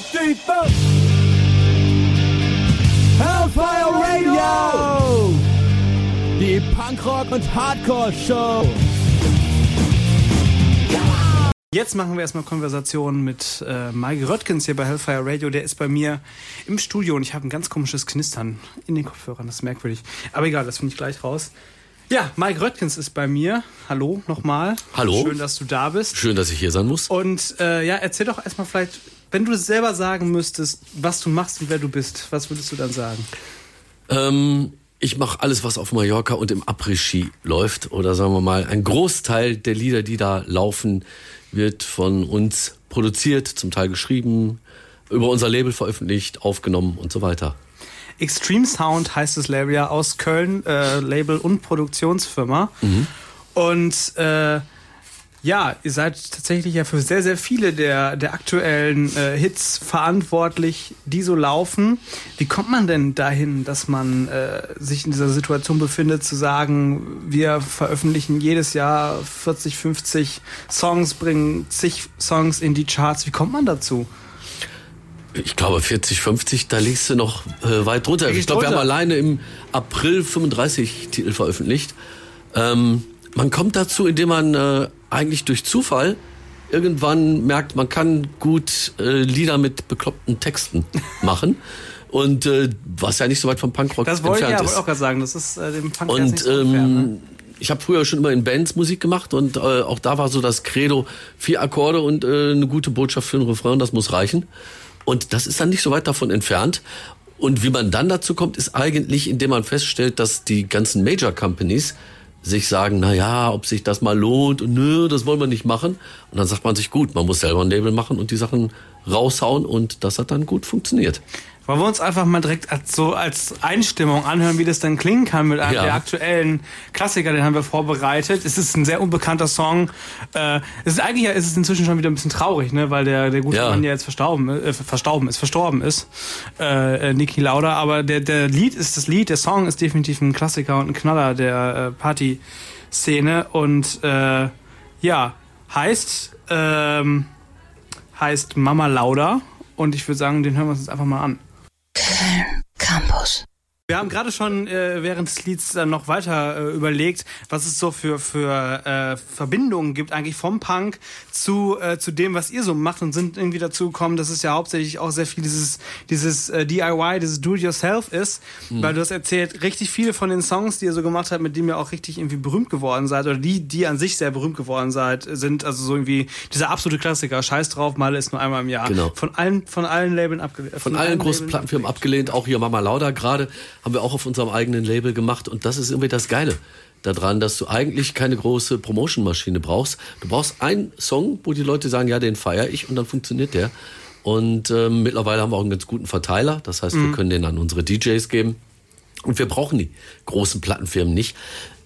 four. Hellfire Radio! Die Punkrock- und Hardcore-Show. Jetzt machen wir erstmal Konversationen mit äh, Mike Röttgens hier bei Hellfire Radio. Der ist bei mir im Studio und ich habe ein ganz komisches Knistern in den Kopfhörern. Das ist merkwürdig. Aber egal, das finde ich gleich raus. Ja, Mike Röttgens ist bei mir. Hallo nochmal. Hallo. Schön, dass du da bist. Schön, dass ich hier sein muss. Und äh, ja, erzähl doch erstmal vielleicht, wenn du selber sagen müsstest, was du machst und wer du bist, was würdest du dann sagen? Ähm, ich mache alles, was auf Mallorca und im Après-Ski läuft. Oder sagen wir mal, ein Großteil der Lieder, die da laufen, wird von uns produziert, zum Teil geschrieben, über unser Label veröffentlicht, aufgenommen und so weiter. Extreme Sound heißt das Label ja aus Köln, äh, Label und Produktionsfirma. Und äh, ja, ihr seid tatsächlich ja für sehr, sehr viele der, der aktuellen äh, Hits verantwortlich, die so laufen. Wie kommt man denn dahin, dass man äh, sich in dieser Situation befindet, zu sagen, wir veröffentlichen jedes Jahr 40, 50 Songs, bringen zig Songs in die Charts. Wie kommt man dazu? Ich glaube 40, 50, da liegst du noch äh, weit drunter. Liegst Ich glaube, wir haben alleine im April 35 Titel veröffentlicht. Ähm, man kommt dazu, indem man äh, eigentlich durch Zufall irgendwann merkt, man kann gut äh, Lieder mit bekloppten Texten machen. Und äh, was ja nicht so weit vom Punkrock Das wollte ich entfernt ja ist. wollte auch gerade sagen. Das ist äh, dem Punk Und nicht so ähm, ne? ich habe früher schon immer in Bands Musik gemacht und äh, auch da war so das Credo, vier Akkorde und äh, eine gute Botschaft für einen Refrain, das muss reichen. Und das ist dann nicht so weit davon entfernt. Und wie man dann dazu kommt, ist eigentlich, indem man feststellt, dass die ganzen Major Companies sich sagen, na ja, ob sich das mal lohnt und nö, das wollen wir nicht machen. Und dann sagt man sich, gut, man muss selber ein Label machen und die Sachen raushauen und das hat dann gut funktioniert. Wollen wir uns einfach mal direkt als, so als Einstimmung anhören, wie das dann klingen kann mit einem Ja. der aktuellen Klassiker, den haben wir vorbereitet. Es ist ein sehr unbekannter Song. Äh, es ist eigentlich ja, es ist inzwischen schon wieder ein bisschen traurig, ne, weil der, der gute Ja. Mann ja jetzt verstorben, äh, verstauben ist, verstorben ist, äh, äh, Niki Lauda. Aber der, der Lied ist das Lied, der Song ist definitiv ein Klassiker und ein Knaller der äh, Party-Szene und äh, ja, heißt, ähm, heißt Mama Lauda und ich würde sagen, den hören wir uns jetzt einfach mal an. Campus. Wir haben gerade schon äh, während des Lieds dann noch weiter äh, überlegt, was es so für, für äh, Verbindungen gibt eigentlich vom Punk zu, äh, zu dem, was ihr so macht und sind irgendwie dazu gekommen, dass es ja hauptsächlich auch sehr viel dieses, dieses äh, DIY, dieses Do-it-yourself ist, weil du hast erzählt, richtig viele von den Songs, die ihr so gemacht habt, mit denen ihr auch richtig irgendwie berühmt geworden seid oder die, die an sich sehr berühmt geworden seid, sind also so irgendwie dieser absolute Klassiker, Scheiß drauf, Male ist nur einmal im Jahr. Genau. Von allen, von allen Labeln abgelehnt. Von allen großen Plattenfirmen abgelehnt, auch hier Mama Lauda gerade, haben wir auch auf unserem eigenen Label gemacht und das ist irgendwie das Geile daran, dass du eigentlich keine große Promotion-Maschine brauchst. Du brauchst einen Song, wo die Leute sagen, ja, den feiere ich und dann funktioniert der. Und ähm, mittlerweile haben wir auch einen ganz guten Verteiler, das heißt, wir können den an unsere DJs geben. Und wir brauchen die großen Plattenfirmen nicht.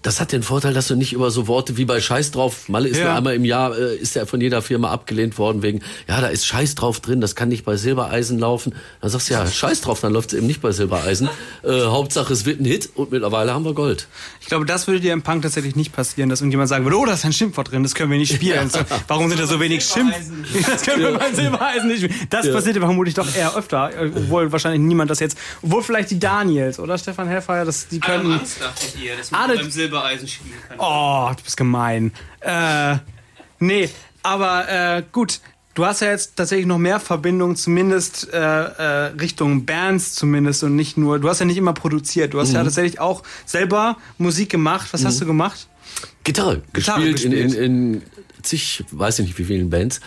Das hat den Vorteil, dass du nicht über so Worte wie bei Scheiß drauf, Malle ist Ja. nur einmal im Jahr, äh, ist er von jeder Firma abgelehnt worden wegen, ja, da ist Scheiß drauf drin, das kann nicht bei Silbereisen laufen. Dann sagst du, ja, Scheiß drauf, dann läuft es eben nicht bei Silbereisen. Äh, Hauptsache, es wird ein Hit und mittlerweile haben wir Gold. Ich glaube, das würde dir im Punk tatsächlich nicht passieren, dass irgendjemand sagen würde, oh, da ist ein Schimpfwort drin, das können wir nicht spielen. So, Warum sind da so wenig Schimpf? Das können wir bei Silbereisen nicht spielen. Das passiert vermutlich doch eher öfter, äh, obwohl wahrscheinlich niemand das jetzt, obwohl vielleicht die Daniels oder Stefan Hellfeier, das, die Alle haben könnten... Angst, ihr, Ah, das- Silbereisen spielen kann. Oh, du bist gemein. Äh, nee, aber äh, gut. Du hast ja jetzt tatsächlich noch mehr Verbindungen, zumindest äh, äh, Richtung Bands zumindest und nicht nur. Du hast ja nicht immer produziert. Du hast Mhm. ja tatsächlich auch selber Musik gemacht. Was hast du gemacht? Gitarre, Gitarre gespielt, In, gespielt. in, in zig, weiß ich nicht wie vielen Bands.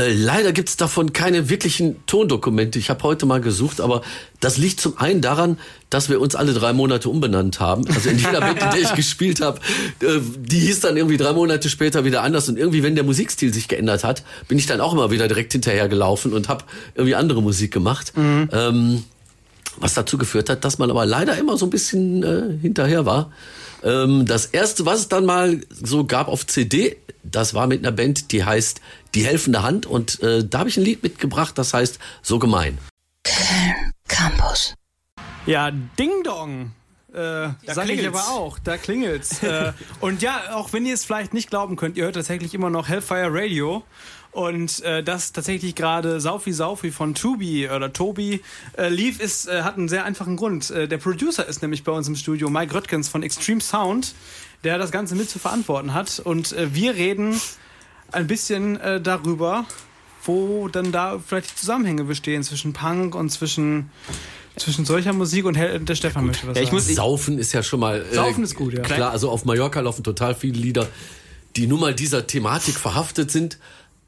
Äh, leider gibt's davon keine wirklichen Tondokumente. Ich habe heute mal gesucht, aber das liegt zum einen daran, dass wir uns alle drei Monate umbenannt haben. Also in jeder Band, in der ich gespielt habe, äh, die hieß dann irgendwie drei Monate später wieder anders. Und irgendwie, wenn der Musikstil sich geändert hat, bin ich dann auch immer wieder direkt hinterher gelaufen und habe irgendwie andere Musik gemacht. Ähm, was dazu geführt hat, dass man aber leider immer so ein bisschen äh, hinterher war. Ähm, das erste, was es dann mal so gab auf CD, das war mit einer Band, die heißt Die helfende Hand und äh, da habe ich ein Lied mitgebracht, das heißt So gemein. Campus. Ja, Ding Dong. Äh, sag ich klingelt's. aber auch, da klingelt's. äh, und ja, auch wenn ihr es vielleicht nicht glauben könnt, ihr hört tatsächlich immer noch Hellfire Radio. Und äh, dass tatsächlich gerade Saufi Saufi von Tubi oder Tobi äh, lief, ist, äh, hat einen sehr einfachen Grund. Äh, der Producer ist nämlich bei uns im Studio, Mike Röttgens von Extreme Sound, der das Ganze mit zu verantworten hat. Und äh, wir reden ein bisschen äh, darüber, wo dann da vielleicht die Zusammenhänge bestehen zwischen Punk und zwischen, zwischen solcher Musik und Hel der Stefan möchte was Ja, ich sagen. muss- Saufen ist ja schon mal. äh, Saufen ist gut, ja. Klar, also auf Mallorca laufen total viele Lieder, die nun mal dieser Thematik verhaftet sind,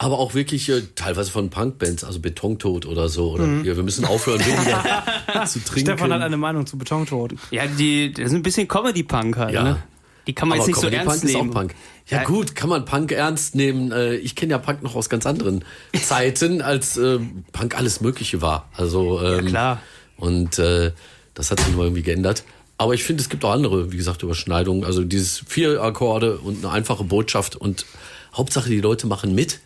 aber auch wirklich äh, teilweise von Punkbands, also Betontod oder so. Oder ja, wir müssen aufhören, weniger zu trinken. Mhm. Stefan hat eine Meinung zu Betontod. Ja, die, das ist ein bisschen Comedy-Punk halt, Ja. ne? Die kann man aber jetzt nicht so Comedy ernst Punk nehmen. ist auch Punk. Ja, Ja. gut, kann man Punk ernst nehmen. Äh, Ich kenne ja Punk noch aus ganz anderen Zeiten, als äh, Punk alles Mögliche war. Also ähm, klar. Und äh, das hat sich mal irgendwie geändert. Aber ich finde, es gibt auch andere, wie gesagt, Überschneidungen. Also dieses vier Akkorde und eine einfache Botschaft und Hauptsache die Leute machen mit.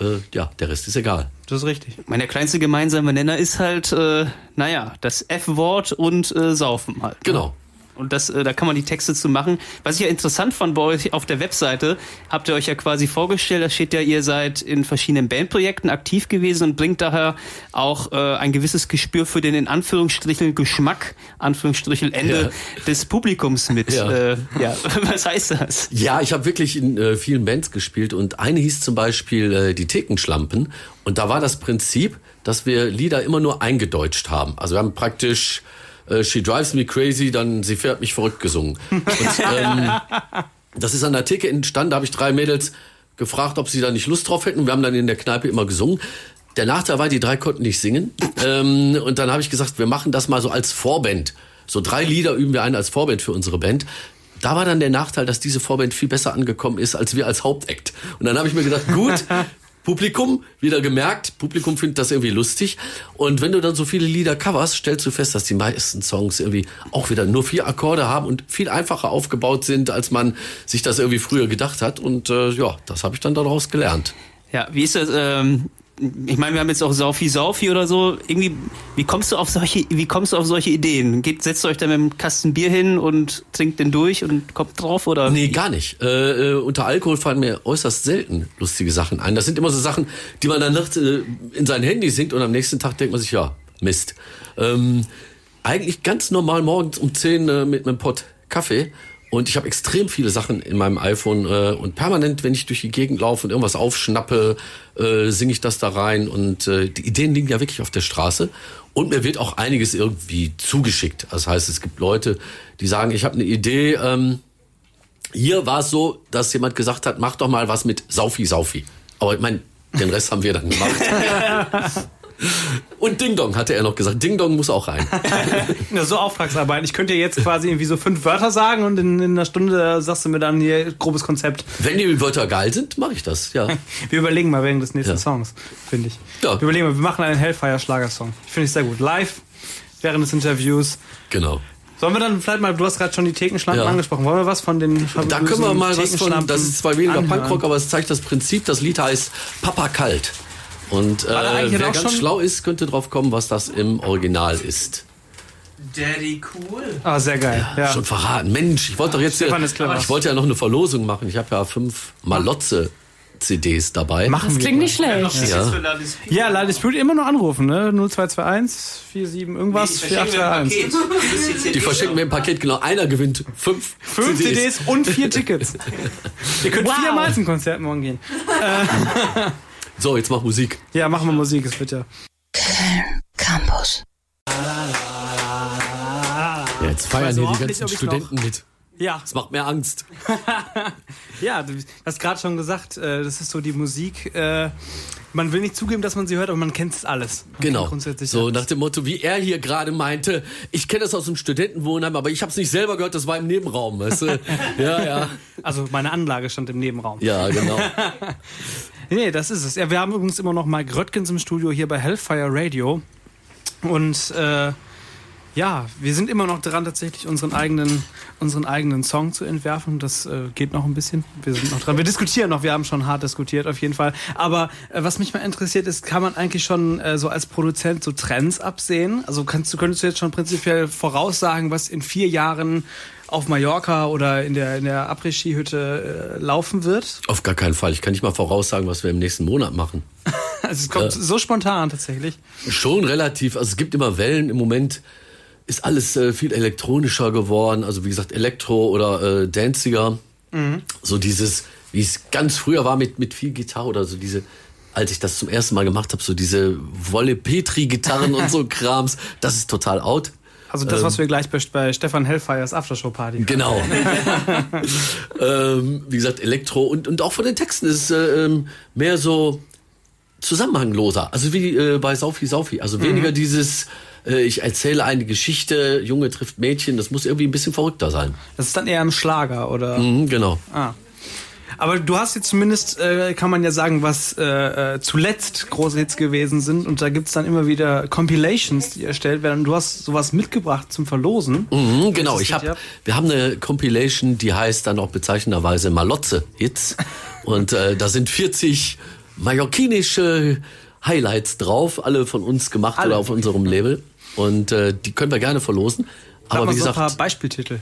Äh, ja, der Rest ist egal. Das ist richtig. Mein kleinste gemeinsame Nenner ist halt, äh, naja, das F-Wort und äh, Saufen halt. ne? Genau. Und das, äh, da kann man die Texte zu machen. Was ich ja interessant fand bei euch auf der Webseite, habt ihr euch ja quasi vorgestellt, da steht ja, ihr seid in verschiedenen Bandprojekten aktiv gewesen und bringt daher auch äh, ein gewisses Gespür für den in Anführungsstrichen Geschmack, Anführungsstrichen Ende des Publikums mit. Ja. Äh, ja. Was heißt das? Ja, ich habe wirklich in äh, vielen Bands gespielt und eine hieß zum Beispiel äh, die Thekenschlampen und da war das Prinzip, dass wir Lieder immer nur eingedeutscht haben. Also wir haben praktisch äh, She Drives Me Crazy, dann Sie fährt mich verrückt gesungen. Und, ähm, das ist an der Theke entstanden, da habe ich drei Mädels gefragt, ob sie da nicht Lust drauf hätten. Wir haben dann in der Kneipe immer gesungen. Der Nachteil war, die drei konnten nicht singen. Ähm, und dann habe ich gesagt, wir machen das mal so als Vorband. So drei Lieder üben wir ein als Vorband für unsere Band. Da war dann der Nachteil, dass diese Vorband viel besser angekommen ist als wir als Hauptakt. Und dann habe ich mir gedacht, gut, Publikum, wieder gemerkt, Publikum findet das irgendwie lustig. Und wenn du dann so viele Lieder coverst, stellst du fest, dass die meisten Songs irgendwie auch wieder nur vier Akkorde haben und viel einfacher aufgebaut sind, als man sich das irgendwie früher gedacht hat. Und äh, ja, das habe ich dann daraus gelernt. Ja, wie ist das? Ähm, ich meine, wir haben jetzt auch Saufi Saufi oder so. Irgendwie, wie kommst du auf solche, wie kommst du auf solche Ideen? Geht, setzt ihr euch da mit einem Kasten Bier hin und trinkt den durch und kommt drauf oder? Nee, gar nicht. Äh, äh, unter Alkohol fallen mir äußerst selten lustige Sachen ein. Das sind immer so Sachen, die man dann nachts äh, in sein Handy singt und am nächsten Tag denkt man sich, ja, Mist. Ähm, eigentlich ganz normal morgens um 10 äh, mit einem Pott Kaffee. Und ich habe extrem viele Sachen in meinem iPhone äh, und permanent, wenn ich durch die Gegend laufe und irgendwas aufschnappe, äh, singe ich das da rein. Und äh, die Ideen liegen ja wirklich auf der Straße. Und mir wird auch einiges irgendwie zugeschickt. Das heißt, es gibt Leute, die sagen, ich habe eine Idee. Ähm, hier war es so, dass jemand gesagt hat, mach doch mal was mit Saufi Saufi. Aber ich meine, den Rest haben wir dann gemacht. Und Ding Dong hatte er noch gesagt. Ding Dong muss auch rein. Ja, so Auftragsarbeit. Ich könnte jetzt quasi irgendwie so fünf Wörter sagen und in, in einer Stunde sagst du mir dann hier grobes Konzept. Wenn die Wörter geil sind, mache ich das. Ja. Wir überlegen mal während des nächsten Ja. Songs, finde ich. Ja. Wir überlegen mal, wir machen einen Hellfire-Schlagersong. Finde ich sehr gut. Live, während des Interviews. Genau. Sollen wir dann vielleicht mal, du hast gerade schon die Thekenschlampen Ja. angesprochen, wollen wir was von den Da können wir mal was von, das ist zwar weniger? Punkrock, aber es zeigt das Prinzip. Das Lied heißt Papa Kalt. Und äh, wer ganz schlau ist, könnte drauf kommen, was das im Original ist. Daddy cool. Ah, sehr geil. Ja. Schon verraten. Mensch, ich wollte doch jetzt clever. ich wollte ja noch eine Verlosung machen. Ich habe ja fünf Malotze CDs dabei. Machen Das klingt nicht schlecht. Ja. Ja, La Dispute immer noch anrufen, ne? 0221 47 irgendwas 4831. Die verschicken mir ein Paket, genau. Einer gewinnt fünf, Fünf CDs und vier Tickets. Ihr könnt Wow. viermal zum Konzert morgen gehen. So, jetzt mach Musik. Ja, machen wir Musik, es wird ja. Campus. Ja, jetzt feiern hier die nicht, ganzen ob ich's Studenten mit. Ja, Das macht mir Angst. ja, du hast gerade schon gesagt, äh, das ist so die Musik. äh, Man will nicht zugeben, dass man sie hört, aber man kennt es alles. Man Genau. Grundsätzlich So alles. nach dem Motto, wie er hier gerade meinte, ich kenne das aus dem Studentenwohnheim, aber ich habe es nicht selber gehört, das war im Nebenraum, weißt du? Ja, ja. Also meine Anlage stand im Nebenraum. Ja, genau. Nee, das ist es. Ja, wir haben übrigens immer noch Mike Röttgens im Studio hier bei Hellfire Radio. Und äh, Ja, wir sind immer noch dran, tatsächlich unseren eigenen, unseren eigenen Song zu entwerfen. Das äh, geht noch ein bisschen. Wir sind noch dran. Wir diskutieren noch. Wir haben schon hart diskutiert, auf jeden Fall. Aber äh, was mich mal interessiert ist, kann man eigentlich schon äh, so als Produzent so Trends absehen? Also kannst du, könntest du jetzt schon prinzipiell voraussagen, was in vier Jahren auf Mallorca oder in der, in der Après-Ski-Hütte äh, laufen wird? Auf gar keinen Fall. Ich kann nicht mal voraussagen, was wir im nächsten Monat machen. Also es kommt so spontan tatsächlich. Schon relativ. Also es gibt immer Wellen. Im Moment ist alles äh, viel elektronischer geworden. Also wie gesagt, Elektro oder äh, Danciger. So dieses, wie es ganz früher war mit, mit viel Gitarre oder so diese, als ich das zum ersten Mal gemacht habe, so diese Wolle Petri-Gitarren und so Krams. Das ist total out. Also das, was wir gleich bei, Stefan Hellfires Aftershow-Party Genau. ähm, wie gesagt, Elektro und, und auch von den Texten ist es äh, ähm, mehr so zusammenhangloser. Also wie äh, bei Saufi Saufi. Also weniger dieses, äh, ich erzähle eine Geschichte, Junge trifft Mädchen, das muss irgendwie ein bisschen verrückter sein. Das ist dann eher ein Schlager, oder? Mhm, genau. Ah. Aber du hast jetzt zumindest, äh, kann man ja sagen, was äh, äh, zuletzt große Hits gewesen sind. Und da gibt's dann immer wieder Compilations, die erstellt werden. Und du hast sowas mitgebracht zum Verlosen. Mhm, genau, ich hab, ab? wir haben eine Compilation, die heißt dann auch bezeichnenderweise Malotze-Hits. Und äh, da sind 40 mallorquinische Highlights drauf, alle von uns gemacht Alle, oder auf unserem Label. Und äh, die können wir gerne verlosen. Sag Aber wie so ein gesagt, paar Beispieltitel.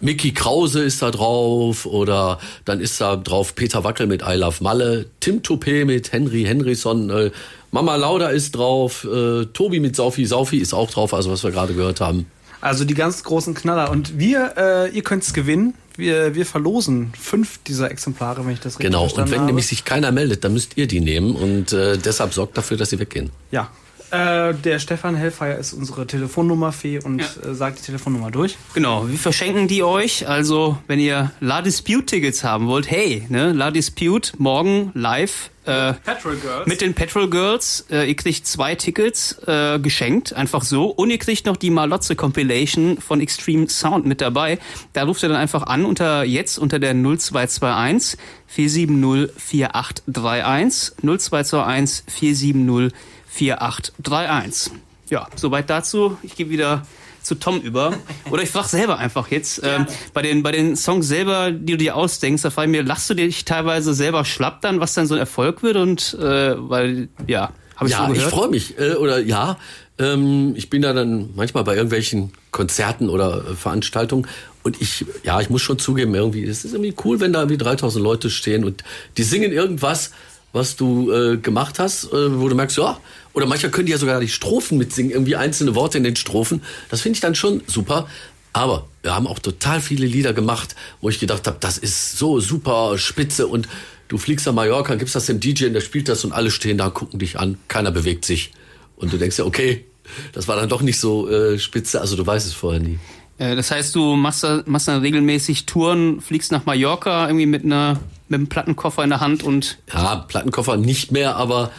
Mickey Krause ist da drauf oder dann ist da drauf Peter Wackel mit I Love Malle, Tim Toupé mit Henry Henrysson, äh, Mama Lauda ist drauf, äh, Tobi mit Saufi Saufi ist auch drauf, also was wir gerade gehört haben. Also die ganz großen Knaller. Und wir, äh, ihr könnt's gewinnen. Wir, wir verlosen fünf dieser Exemplare, wenn ich das richtig Genau, und verstanden wenn habe. nämlich sich keiner meldet, dann müsst ihr die nehmen und äh, deshalb sorgt dafür, dass sie weggehen. Ja. Äh, der Stefan Hellfire ist unsere Telefonnummerfee und äh, sagt die Telefonnummer durch. Genau, wir verschenken die euch. Also, wenn ihr La Dispute Tickets haben wollt, hey, ne, La Dispute morgen live äh, Petrol Girls. mit den Petrol Girls. Äh, ihr kriegt zwei Tickets äh, geschenkt, einfach so. Und ihr kriegt noch die Malotze Compilation von Extreme Sound mit dabei. Da ruft ihr dann einfach an unter jetzt unter der 0221 470 4831 0221 470 4831. Ja, soweit dazu. Ich gehe wieder zu Tom über. Oder ich frage selber einfach jetzt. Ähm, bei, den, bei den Songs selber, die du dir ausdenkst, da frage ich mir, lachst du dich teilweise selber schlapp dann, was dann so ein Erfolg wird? Und äh, weil, ja, habe ich ja, ich gehört. freue mich. Äh, oder ja, ähm, ich bin da dann manchmal bei irgendwelchen Konzerten oder äh, Veranstaltungen und ich, ja, ich muss schon zugeben, irgendwie, es ist irgendwie cool, wenn da irgendwie 3000 Leute stehen und die singen irgendwas, was du äh, gemacht hast, äh, wo du merkst, ja, oder manchmal können die ja sogar die Strophen mitsingen, irgendwie einzelne Worte in den Strophen. Das finde ich dann schon super. Aber wir haben auch total viele Lieder gemacht, wo ich gedacht habe, das ist so super spitze und du fliegst nach Mallorca, gibst das dem DJ und der spielt das und alle stehen da, gucken dich an, keiner bewegt sich. Und du denkst ja, okay, das war dann doch nicht so äh, spitze, also du weißt es vorher nie. Äh, das heißt, du machst, da, machst dann regelmäßig Touren, fliegst nach Mallorca irgendwie mit einer mit einem Plattenkoffer in der Hand und Ja, Plattenkoffer nicht mehr, aber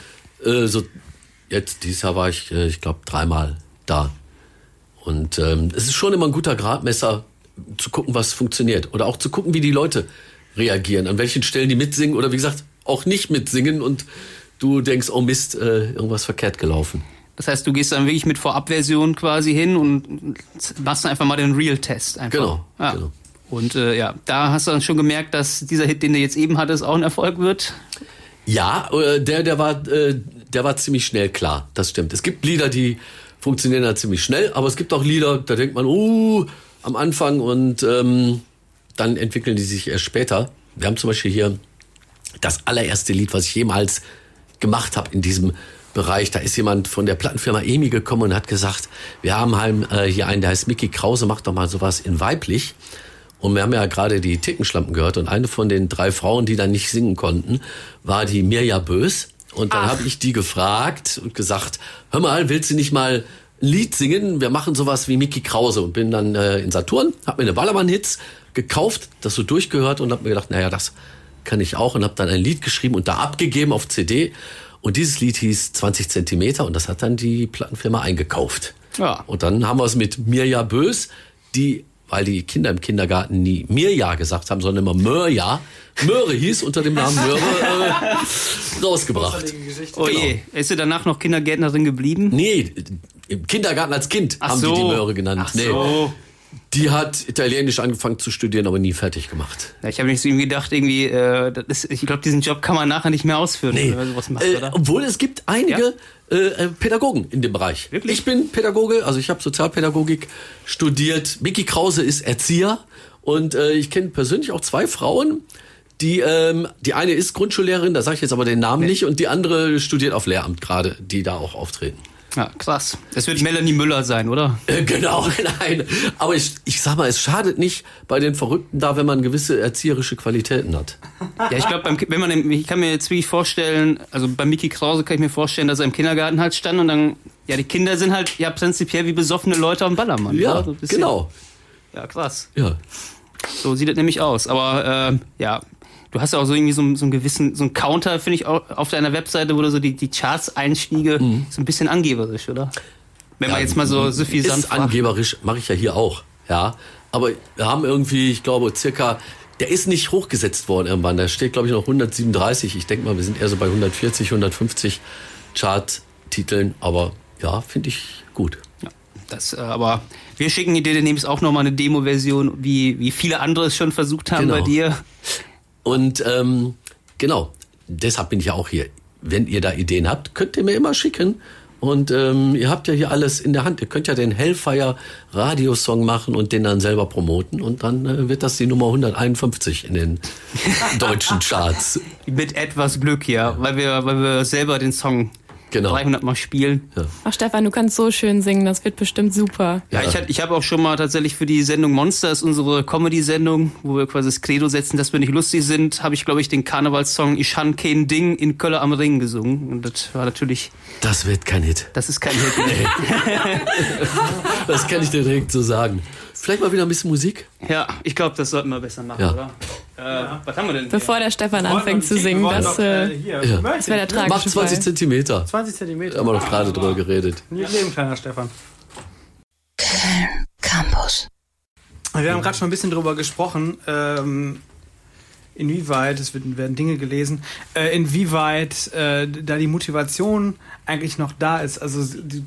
äh, so jetzt dieses Jahr war ich, äh, ich glaube, dreimal da. Und ähm, es ist schon immer ein guter Gradmesser zu gucken, was funktioniert. Oder auch zu gucken, wie die Leute reagieren, an welchen Stellen die mitsingen oder wie gesagt, auch nicht mitsingen und du denkst, oh Mist, äh, irgendwas verkehrt gelaufen. das heißt, du gehst dann wirklich mit Vorabversion quasi hin und machst dann einfach mal den Real-Test. Genau, Ja. genau. Und äh, ja, da hast du dann schon gemerkt, dass dieser Hit, den du jetzt eben hattest, auch ein Erfolg wird. Ja, äh, der, der war, äh, der war ziemlich schnell klar. Das stimmt. Es gibt Lieder, die funktionieren da ziemlich schnell, aber es gibt auch Lieder, da denkt man, uh, am Anfang und ähm, dann entwickeln die sich erst später. Wir haben zum Beispiel hier das allererste Lied, was ich jemals gemacht habe in diesem Bereich. Da ist jemand von der Plattenfirma EMI gekommen und hat gesagt, wir haben äh, hier einen, der heißt Mickey Krause, macht doch mal sowas in weiblich. Und wir haben ja gerade die Tickenschlampen gehört und eine von den drei Frauen, die dann nicht singen konnten, war die Mirja Bös. Und dann habe ich die gefragt und gesagt, hör mal, willst du nicht mal ein Lied singen? Wir machen sowas wie Mickey Krause. Und bin dann äh, in Saturn, habe mir eine Ballermann-Hits gekauft, das so durchgehört und habe mir gedacht, naja, das kann ich auch. Und habe dann ein Lied geschrieben und da abgegeben auf CD. Und dieses Lied hieß 20 Zentimeter und das hat dann die Plattenfirma eingekauft. Ja. Und dann haben wir es mit Mirja Bös, die, weil die Kinder im Kindergarten nie Mirja gesagt haben, sondern immer Mörja, Möhre hieß, unter dem Namen Möhre äh, rausgebracht. Oh je, ist sie danach noch Kindergärtnerin geblieben? Nee, im Kindergarten als Kind Ach haben so. die die Möhre genannt. Ach so. Die hat Italienisch angefangen zu studieren, aber nie fertig gemacht. Ja, ich habe nicht so irgendwie gedacht, irgendwie, äh, ist, ich glaube, diesen Job kann man nachher nicht mehr ausführen, Nee. wenn man sowas macht, Äh, oder? obwohl es gibt einige äh, äh, Pädagogen in dem Bereich. Wirklich? Ich bin Pädagoge, also ich habe Sozialpädagogik studiert. Micky Krause ist Erzieher und äh, ich kenne persönlich auch zwei Frauen, die ähm, die eine ist Grundschullehrerin, da sage ich jetzt aber den Namen nicht, und die andere studiert auf Lehramt gerade, die da auch auftreten. Ja, krass. Das wird Melanie Müller sein, oder? Äh, Genau, nein. Aber ich, ich sag mal, es schadet nicht bei den Verrückten da, wenn man gewisse erzieherische Qualitäten hat. Ja, ich glaube, wenn man, ich kann mir jetzt wirklich vorstellen, also bei Mickey Krause kann ich mir vorstellen, dass er im Kindergarten halt stand und dann, ja, die Kinder sind halt ja prinzipiell wie besoffene Leute am Ballermann. Ja? So genau. Ja, krass. Ja. So sieht das nämlich aus. Aber ähm, ja, du hast ja auch so irgendwie so, einen- so einen gewissen, so einen Counter, finde ich, auf deiner Webseite, wo du so die, die Charts-Einstiege, so ein bisschen angeberisch, oder? Wenn man Ja, jetzt mal so suffisant Ist angeberisch, mache ich ja hier auch. Ja. Aber wir haben irgendwie, ich glaube, circa, der ist nicht hochgesetzt worden irgendwann. Da steht, glaube ich, noch 137. Ich denke mal, wir sind eher so bei 140, 150 Chart-Titeln. Aber ja, finde ich gut. Ja, das, äh, aber wir schicken dir demnächst auch nochmal eine Demo-Version, wie, wie viele andere es schon versucht haben Genau. bei dir. Und ähm, genau, deshalb bin ich ja auch hier. Wenn ihr da Ideen habt, könnt ihr mir immer schicken. Und ähm, ihr habt ja hier alles in der Hand. Ihr könnt ja den Hellfire Radiosong machen und den dann selber promoten. Und dann äh, wird das die Nummer 151 in den deutschen Charts. Mit etwas Glück, ja, weil wir, weil wir selber den Song Genau. 300 Mal spielen. Ach Stefan, du kannst so schön singen, das wird bestimmt super. Ja, ich, hatte- ich habe auch schon mal tatsächlich für die Sendung Monsters, unsere Comedy-Sendung, wo wir quasi das Credo setzen, dass wir nicht lustig sind, habe ich, glaube ich, den Karnevalssong Ich han kein Ding in Köller am Ring gesungen. Und das war natürlich, Das wird kein Hit. das ist kein Hit. Das kann ich dir direkt so sagen. Vielleicht mal wieder ein bisschen Musik? ja, ich glaube, das sollten wir besser machen, Ja. oder? Äh, was haben wir denn? Bevor der Stefan anfängt zu singen, das, äh, hier, Ja. das wäre der tragische Mach 20 Fall. Zentimeter. 20 Zentimeter. Haben wir doch gerade drüber geredet. Nie Leben, kleiner Stefan. Köln Campus. Wir haben gerade schon ein bisschen drüber gesprochen, ähm, inwieweit, es werden Dinge gelesen, äh, inwieweit äh, da die Motivation eigentlich noch da ist. Also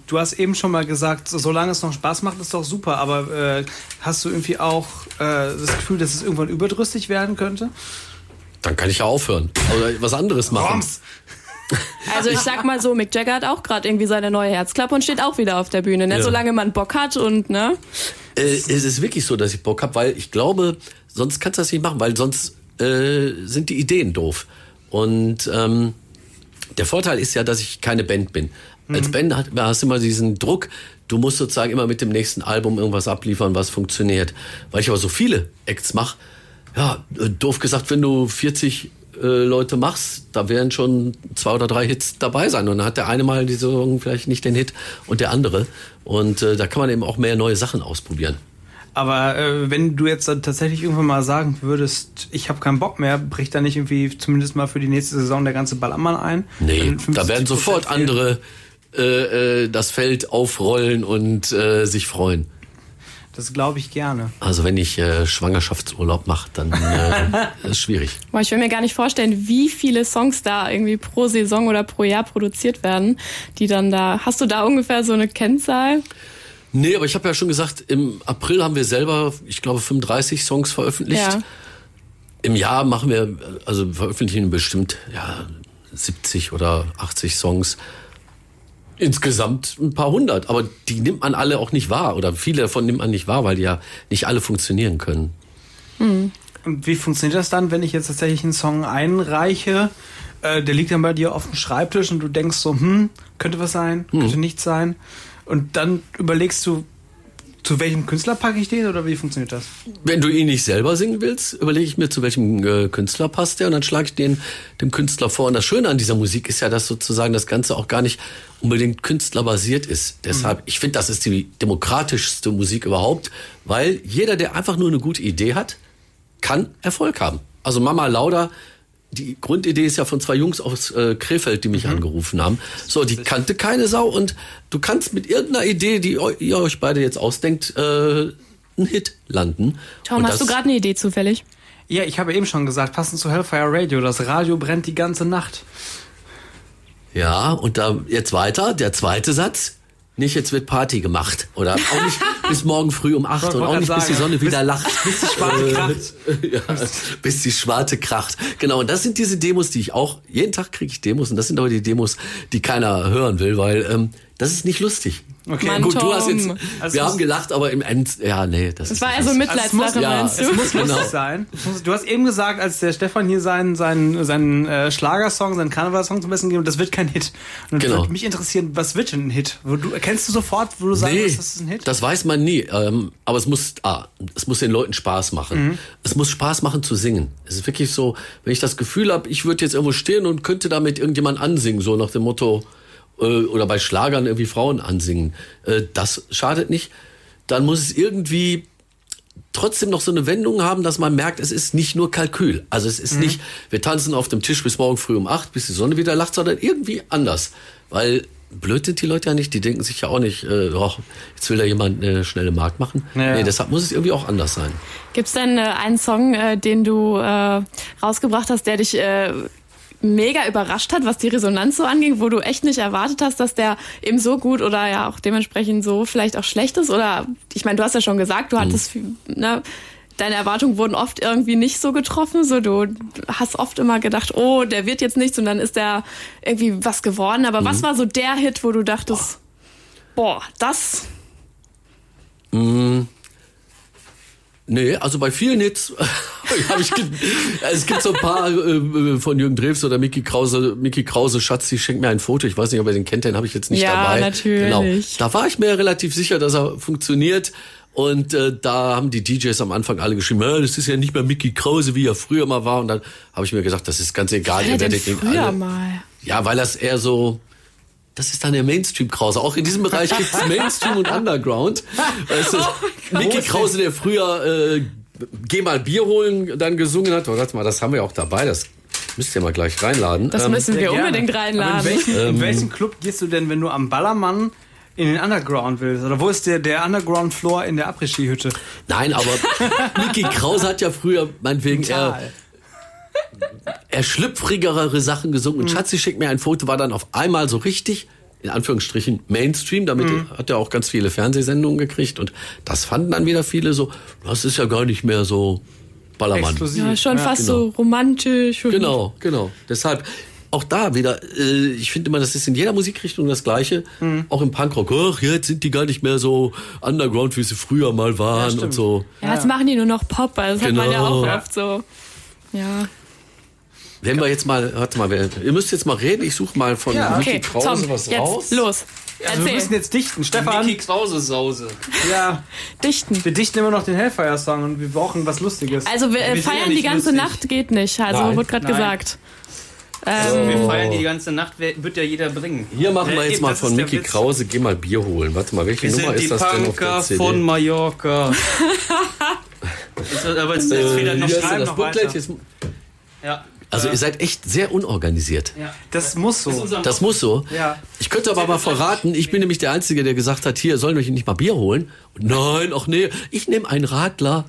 du hast eben schon mal gesagt, so- solange es noch Spaß macht, ist doch super, aber äh, hast du irgendwie auch äh, das Gefühl, dass es irgendwann überdrüssig werden könnte? Dann kann ich ja aufhören. Oder was anderes machen. Also ich sag mal so, Mick Jagger hat auch gerade irgendwie seine neue Herzklappe und steht auch wieder auf der Bühne. Ne? Ja. Solange man Bock hat und ne. Äh, es ist wirklich so, dass ich Bock habe, weil ich glaube, sonst kannst du das nicht machen, weil sonst äh, sind die Ideen doof. Und ähm, der Vorteil ist ja, dass ich keine Band bin. Als Band hat, hast du immer diesen Druck, du musst sozusagen immer mit dem nächsten Album irgendwas abliefern, was funktioniert. Weil ich aber so viele Acts mache, ja, doof gesagt, wenn du 40 äh, Leute machst, da werden schon zwei oder drei Hits dabei sein. Und dann hat der eine mal die Saison vielleicht nicht den Hit und der andere. Und äh, da kann man eben auch mehr neue Sachen ausprobieren. Aber äh, wenn du jetzt dann tatsächlich irgendwann mal sagen würdest, ich habe keinen Bock mehr, bricht da nicht irgendwie zumindest mal für die nächste Saison der ganze Ballermann ein? Nee, da 50% werden sofort fehlen? andere äh, äh, das Feld aufrollen und äh, sich freuen. Das glaube ich gerne. Also wenn ich äh, Schwangerschaftsurlaub mache, dann äh, ist schwierig. Boah, ich will mir gar nicht vorstellen, wie viele Songs da irgendwie pro Saison oder pro Jahr produziert werden, die dann da. Hast du da ungefähr so eine Kennzahl? Nee, aber ich habe ja schon gesagt, im April haben wir selber, ich glaube, 35 Songs veröffentlicht. Ja. Im Jahr machen wir, also veröffentlichen bestimmt ja, 70 oder 80 Songs. Insgesamt ein paar hundert, aber die nimmt man alle auch nicht wahr oder viele davon nimmt man nicht wahr, weil die ja nicht alle funktionieren können. Und wie funktioniert das dann, wenn ich jetzt tatsächlich einen Song einreiche? Äh, der liegt dann bei dir auf dem Schreibtisch und du denkst so, hm, könnte was sein, könnte nichts sein. Und dann überlegst du, zu welchem Künstler packe ich den oder wie funktioniert das? Wenn du ihn nicht selber singen willst, überlege ich mir, zu welchem äh, Künstler passt der und dann schlage ich den dem Künstler vor. Und das Schöne an dieser Musik ist ja, dass sozusagen das Ganze auch gar nicht unbedingt künstlerbasiert ist. Deshalb, ich finde, das ist die demokratischste Musik überhaupt, weil jeder, der einfach nur eine gute Idee hat, kann Erfolg haben. Also Mama Lauda, die Grundidee ist ja von zwei Jungs aus äh, Krefeld, die mich angerufen haben. So, die kannte keine Sau und du kannst mit irgendeiner Idee, die eu- ihr euch beide jetzt ausdenkt, äh, einen Hit landen. Tom, Und hast du gerade eine Idee zufällig? Ja, ich habe eben schon gesagt, passend zu Hellfire Radio, das Radio brennt die ganze Nacht. Ja, und da jetzt weiter, der zweite Satz. Nicht jetzt wird Party gemacht oder auch nicht bis morgen früh um acht und auch nicht bis die sagen, Sonne wieder lacht. Bis die Schwarte kracht. ja, bis die Schwarte kracht. Genau, und das sind diese Demos, die ich auch, jeden Tag kriege ich Demos und das sind aber die Demos, die keiner hören will, weil ähm, das ist nicht lustig. Okay. Mann, Gut, du hast jetzt. Also wir es haben gelacht, aber im End, ja, nee, das Das ist war nicht eher so lustig. Mitleidslache, Also ja, meinst es du? muss lustig Genau. sein. Es muss- Du hast eben gesagt, als der Stefan hier seinen, seinen, seinen äh, Schlagersong, seinen Karnevalsong zum Besten gegeben, das wird kein Hit. Und Genau. würde mich interessieren, was wird denn ein Hit? Wo du, erkennst du sofort, wo du sagst, Nee, das ist ein Hit? das weiß man nie. Ähm, aber es muss, ah, es muss den Leuten Spaß machen. Mhm. Es muss Spaß machen zu singen. Es ist wirklich so, wenn ich das Gefühl habe, ich würde jetzt irgendwo stehen und könnte damit irgendjemand ansingen, so nach dem Motto, äh, oder bei Schlagern irgendwie Frauen ansingen. Äh, das schadet nicht. Dann muss es irgendwie trotzdem noch so eine Wendung haben, dass man merkt, es ist nicht nur Kalkül. Also es Mhm. ist nicht, wir tanzen auf dem Tisch bis morgen früh um acht, bis die Sonne wieder lacht, sondern irgendwie anders. Weil blöd sind die Leute ja nicht, die denken sich ja auch nicht, äh, oh, jetzt will da jemand eine schnelle Mark machen. Ja. Nee, deshalb muss es irgendwie auch anders sein. Gibt's denn äh, einen Song, äh, den du äh, rausgebracht hast, der dich äh, mega überrascht hat, was die Resonanz so anging, wo du echt nicht erwartet hast, dass der eben so gut oder ja auch dementsprechend so vielleicht auch schlecht ist? Oder ich meine, du hast ja schon gesagt, du hattest ne, deine Erwartungen wurden oft irgendwie nicht so getroffen. So, du hast oft immer gedacht, oh, der wird jetzt nichts und dann ist der irgendwie was geworden. Aber was war so der Hit, wo du dachtest, boah, das Nee, also bei vielen Hits habe ich es gibt so ein paar äh, von Jürgen Drews oder Mickey Krause, Mickey Krause Schatz, die schenkt mir ein Foto. Ich weiß nicht, ob er den kennt, den habe ich jetzt nicht Ja, dabei. natürlich. Genau. Da war ich mir relativ sicher, dass er funktioniert. Und äh, da haben die DJs am Anfang alle geschrieben, ja, das ist ja nicht mehr Mickey Krause, wie er früher mal war. Und dann habe ich mir gesagt, das ist ganz egal, war ihr werdet den früher alle. mal? Ja, weil das eher so. Das ist dann der Mainstream-Krause. Auch in diesem Bereich gibt's Mainstream und Underground. Weißt du, Oh Mickey Krause, der früher äh, Geh mal Bier holen dann gesungen hat. Oh, warte mal, das haben wir auch dabei. Das müsst ihr mal gleich reinladen. Das Ähm, müssen wir gerne. unbedingt Aber reinladen. In welchen, Ähm. in welchen Club gehst du denn, wenn du am Ballermann in den Underground willst? Oder wo ist der, der Underground-Floor in der Après-Ski-Hütte? Nein, aber Mickey Krause hat ja früher, meinetwegen, er, Tal. er schlüpfrigere Sachen gesungen. Mhm. Und Schatzi schickt mir ein Foto, war dann auf einmal so richtig, in Anführungsstrichen, Mainstream. Damit Mhm. hat er auch ganz viele Fernsehsendungen gekriegt. Und das fanden dann wieder viele so, das ist ja gar nicht mehr so Ballermann. Exklusiv. Ja, schon fast genau. so romantisch. und- Genau, genau. Deshalb auch da wieder, äh, ich finde immer, das ist in jeder Musikrichtung das Gleiche. Mhm. Auch im Punkrock. Ach, jetzt sind die gar nicht mehr so underground, wie sie früher mal waren stimmt. und so. Ja, jetzt machen die nur noch Pop, also das hat man ja Genau. auch Ja. oft so. Ja. Wenn wir jetzt mal, warte mal, wer- ihr müsst jetzt mal reden. Ich suche mal von Ja. Mickey Okay, Krause Tom, was jetzt raus. los. Also wir müssen jetzt dichten. Stefan, Mickey Krause Sause. ja, Dichten. wir dichten immer noch den Hellfire-Song und wir brauchen was Lustiges. Also wir, äh, Wir ja feiern die ganze lustig. Nacht geht nicht. Also Nein. wurde gerade gesagt. Also, wir Oh. feiern die ganze Nacht, wird ja jeder bringen. Hier machen wir Ja, jetzt eben, mal von Mickey. Krause, geh mal Bier holen. Warte mal, welche Wir Nummer ist das denn auf der Punker CD? von Mallorca. Ist das- aber jetzt, jetzt fehlt äh, noch das noch Booklet. weiter. Jetzt, Ja. Also ihr seid echt sehr unorganisiert. ja. das muss so. Das muss so. Ja. Ich könnte aber mal verraten, ich bin nämlich der Einzige, der gesagt hat, hier, sollen wir euch nicht mal Bier holen? Und nein, ach nee, ich nehme einen Radler.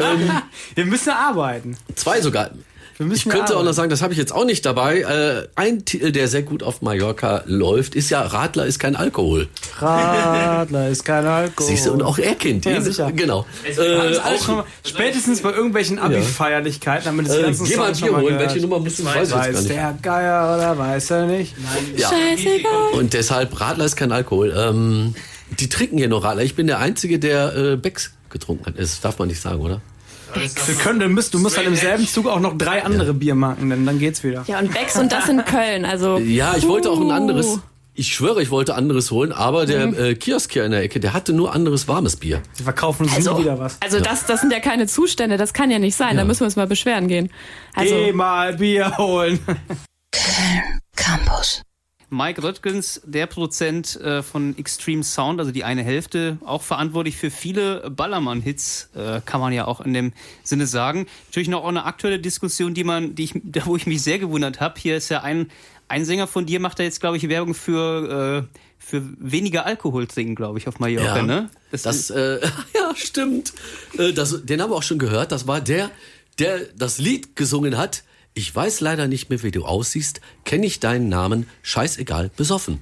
ähm, Wir müssen arbeiten. zwei sogar. Wir müssen Ich könnte auch arbeiten. noch sagen, das habe ich jetzt auch nicht dabei. Äh, ein Titel, der sehr gut auf Mallorca läuft, ist ja Radler ist kein Alkohol. Radler ist kein Alkohol. Siehst du, und auch er kennt ihn. Ja, sicher. Genau. Alles Äh, schon auch, mal, spätestens bei irgendwelchen Abi-Feierlichkeiten, damit das äh, ganze geh mal Bier schon mal holen. gehört. Welche Nummer musst du? Weiß ich jetzt gar Weiß nicht. der Geier oder weiß er nicht? Ja. Scheißegal. Und deshalb, Radler ist kein Alkohol. Ähm, die trinken hier noch Radler. Ich bin der Einzige, der äh, Becks getrunken hat. Das darf man nicht sagen, oder? Wir können, du musst, du musst halt im selben Zug auch noch drei andere Biermarken nennen, dann geht's wieder. Ja, und Becks und das in Köln. Also Ja, ich wollte auch ein anderes. Ich schwöre, ich wollte anderes holen, aber der äh, Kiosk hier in der Ecke, der hatte nur anderes warmes Bier. Sie verkaufen uns nie wieder was. Also das, das sind ja keine Zustände, das kann ja nicht sein. Da müssen wir uns mal beschweren gehen. Also Geh mal Bier holen. Campus. Mike Röttgens, der Produzent äh, von Extreme Sound, also die eine Hälfte, auch verantwortlich für viele Ballermann-Hits, äh, kann man ja auch in dem Sinne sagen. Natürlich noch auch eine aktuelle Diskussion, die man, die ich, da wo ich mich sehr gewundert habe. Hier ist ja ein, ein Sänger von dir, macht da jetzt, glaube ich, Werbung für, äh, für weniger Alkohol trinken, glaube ich, auf Mallorca, ne? Das, äh, ja, stimmt. Äh, das, den haben wir auch schon gehört. Das war der, der das Lied gesungen hat. Ich weiß leider nicht mehr, wie du aussiehst. Kenne ich deinen Namen? Scheißegal, besoffen.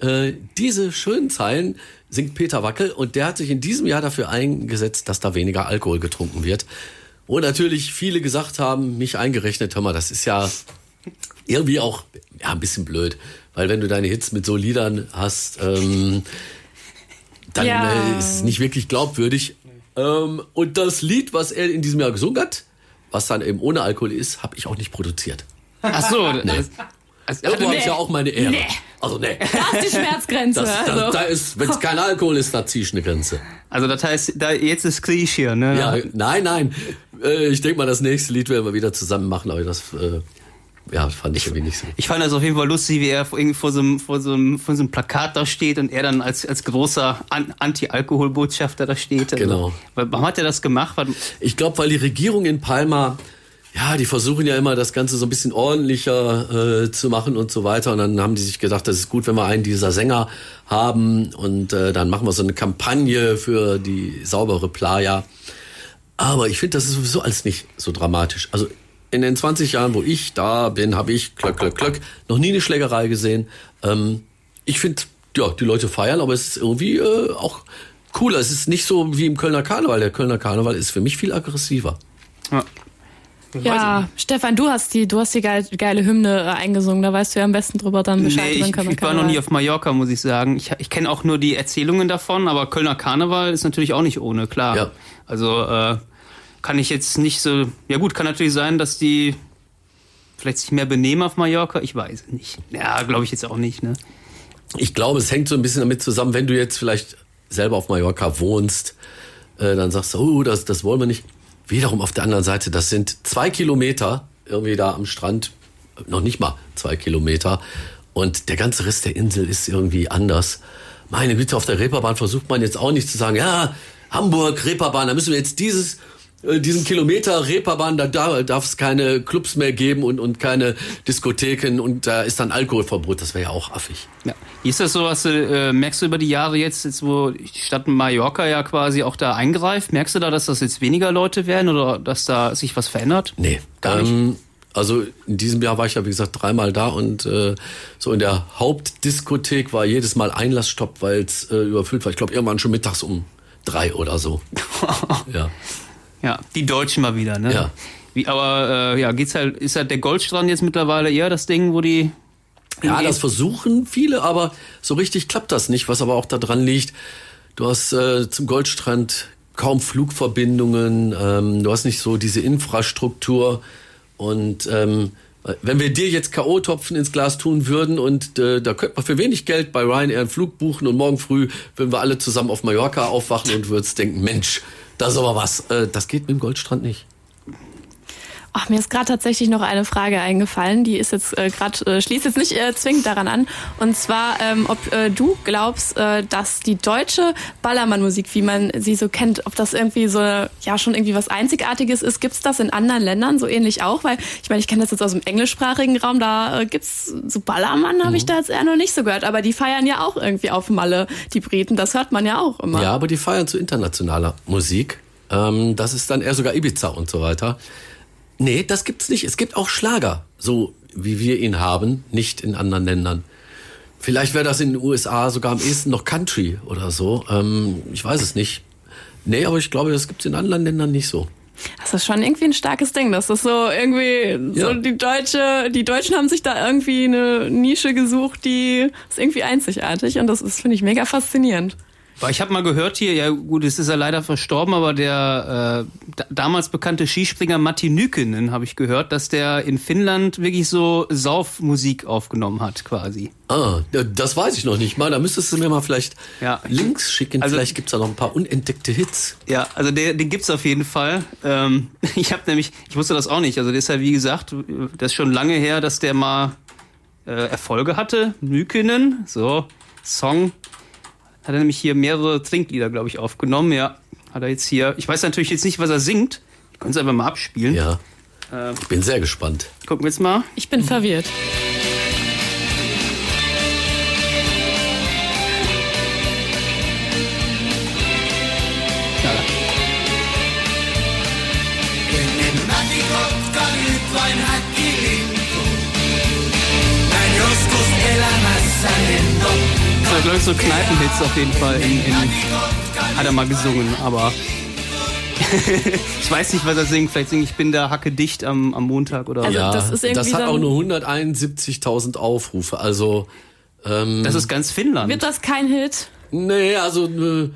Äh, diese schönen Zeilen singt Peter Wackel und der hat sich in diesem Jahr dafür eingesetzt, dass da weniger Alkohol getrunken wird. Wo natürlich viele gesagt haben, mich eingerechnet, hör mal, das ist ja irgendwie auch ja, ein bisschen blöd. Weil wenn du deine Hits mit so Liedern hast, ähm, dann Ja. äh, ist es nicht wirklich glaubwürdig. Ähm, und das Lied, was er in diesem Jahr gesungen hat, was dann eben ohne Alkohol ist, habe ich auch nicht produziert. Ach so. das- also, Irgendwo habe nee. ich ja auch meine Ehre. Nee. Also nee. Da ist die Schmerzgrenze. Das, das, also. da ist, wenn es kein Alkohol ist, da ziehe ich eine Grenze. also das heißt, da, jetzt ist Krieg hier, ne? Ja, nein, nein. Äh, ich denke mal, das nächste Lied werden wir wieder zusammen machen, aber das äh, ja, fand ich irgendwie nicht so. Ich fand das auf jeden Fall lustig, wie er vor, vor, so einem, vor, so einem, vor so einem Plakat da steht und er dann als, als großer An Anti-Alkohol-Botschafter da steht. Also, Genau. Warum hat er das gemacht? Ich glaube, weil die Regierung in Palma, ja, die versuchen ja immer das Ganze so ein bisschen ordentlicher äh, zu machen und so weiter. Und dann haben die sich gedacht, das ist gut, wenn wir einen dieser Sänger haben und äh, dann machen wir so eine Kampagne für die saubere Playa. Aber ich finde, das ist sowieso alles nicht so dramatisch. Also in den 20 Jahren, wo ich da bin, habe ich klöck, klöck, klöck, noch nie eine Schlägerei gesehen. Ähm, ich finde, ja, die Leute feiern, aber es ist irgendwie äh, auch cooler. Es ist nicht so wie im Kölner Karneval. Der Kölner Karneval ist für mich viel aggressiver. Ja. Ja, Stefan, du hast die, du hast die geile, geile Hymne äh, eingesungen. Da weißt du ja am besten drüber dann Bescheid. Nee, ich, ich war noch nie auf Mallorca, muss ich sagen. Ich, ich kenne auch nur die Erzählungen davon, aber Kölner Karneval ist natürlich auch nicht ohne, klar. Ja. Also äh, kann ich jetzt nicht so. Ja gut, kann natürlich sein, dass die vielleicht sich mehr benehmen auf Mallorca. Ich weiß nicht. Ja, glaube ich jetzt auch nicht. Ne? Ich glaube, es hängt so ein bisschen damit zusammen, wenn du jetzt vielleicht selber auf Mallorca wohnst, äh, dann sagst du, oh, das, das wollen wir nicht. Wiederum auf der anderen Seite, das sind zwei Kilometer irgendwie da am Strand, noch nicht mal zwei Kilometer. Und der ganze Rest der Insel ist irgendwie anders. Meine Güte, auf der Reeperbahn versucht man jetzt auch nicht zu sagen, ja, Hamburg, Reeperbahn, da müssen wir jetzt dieses diesen Kilometer Reeperbahn, da da darf es keine Clubs mehr geben und, und keine Diskotheken und da ist dann Alkoholverbot. Das wäre ja auch affig. Ja. Ist das so, was du, äh, merkst du über die Jahre jetzt, jetzt, wo die Stadt Mallorca ja quasi auch da eingreift, merkst du da, dass das jetzt weniger Leute werden oder dass da sich was verändert? Nee, Gar nicht. Ähm, also in diesem Jahr war ich ja, wie gesagt, dreimal da und äh, so in der Hauptdiskothek war jedes Mal Einlassstopp, weil es äh, überfüllt war. Ich glaube, irgendwann schon mittags um drei oder so. ja. Ja, die Deutschen mal wieder, ne? Ja. Wie, aber äh, ja, geht's halt, ist halt der Goldstrand jetzt mittlerweile eher das Ding, wo die. Ja, das versuchen viele, aber so richtig klappt das nicht, was aber auch daran liegt. Du hast äh, zum Goldstrand kaum Flugverbindungen, ähm, du hast nicht so diese Infrastruktur und ähm, wenn wir dir jetzt K.O.-Topfen ins Glas tun würden und äh, da könnte man für wenig Geld bei Ryanair einen Flug buchen und morgen früh würden wir alle zusammen auf Mallorca aufwachen und würdest denken, Mensch, da ist aber was. Äh, das geht mit dem Goldstrand nicht. Ach, mir ist gerade tatsächlich noch eine Frage eingefallen, die ist jetzt äh, gerade äh, schließt jetzt nicht äh, zwingend daran an. Und zwar, ähm, ob äh, du glaubst, äh, dass die deutsche Ballermann-Musik, wie man sie so kennt, ob das irgendwie so ja schon irgendwie was Einzigartiges ist. Gibt's das in anderen Ländern so ähnlich auch? Weil ich meine, ich kenne das jetzt aus dem englischsprachigen Raum, da äh, gibt's so Ballermann, habe ich da jetzt eher noch nicht so gehört. Aber die feiern ja auch irgendwie auf Malle, die Briten. Das hört man ja auch immer. Ja, aber die feiern zu internationaler Musik. Ähm, das ist dann eher sogar Ibiza und so weiter. Nee, das gibt's nicht. Es gibt auch Schlager, so wie wir ihn haben, nicht in anderen Ländern. Vielleicht wäre das in den USA sogar am ehesten noch Country oder so. Ähm, ich weiß es nicht. Nee, aber ich glaube, das gibt's in anderen Ländern nicht so. Das ist schon irgendwie ein starkes Ding. Das ist so irgendwie, so Ja. die Deutsche, die Deutschen haben sich da irgendwie eine Nische gesucht, die ist irgendwie einzigartig und das ist, finde ich, mega faszinierend. Weil ich habe mal gehört hier, ja gut, es ist ja leider verstorben, aber der äh, da, damals bekannte Skispringer Matti Nykinen, habe ich gehört, dass der in Finnland wirklich so Saufmusik aufgenommen hat, quasi. Ah, das weiß ich noch nicht mal. Da müsstest du mir mal vielleicht Ja. Links schicken. Also- vielleicht gibt's da noch ein paar unentdeckte Hits. Ja, also der, den gibt's auf jeden Fall. Ähm, ich habe nämlich, ich wusste das auch nicht. Also deshalb, wie gesagt, das ist schon lange her, dass der mal äh, Erfolge hatte. Nykinen, so Song. Hat er nämlich hier mehrere Trinklieder, glaube ich, aufgenommen. Ja, hat er jetzt hier. Ich weiß natürlich jetzt nicht, was er singt. Ich könnte es einfach mal abspielen. Ja. Ähm. Ich bin sehr gespannt. Gucken wir jetzt mal. Ich bin verwirrt. Näin joskus elämässä lento. Glaube ich, so Kneipenhits auf jeden Fall. In, in, hat er mal gesungen, aber ich weiß nicht, was er singt. Vielleicht singt Ich bin da hacke dicht am, am Montag oder Also ja, das ist irgendwie das hat so auch nur 171.000 Aufrufe. Also, ähm, Das ist ganz Finnland. Wird das kein Hit? nee, also äh,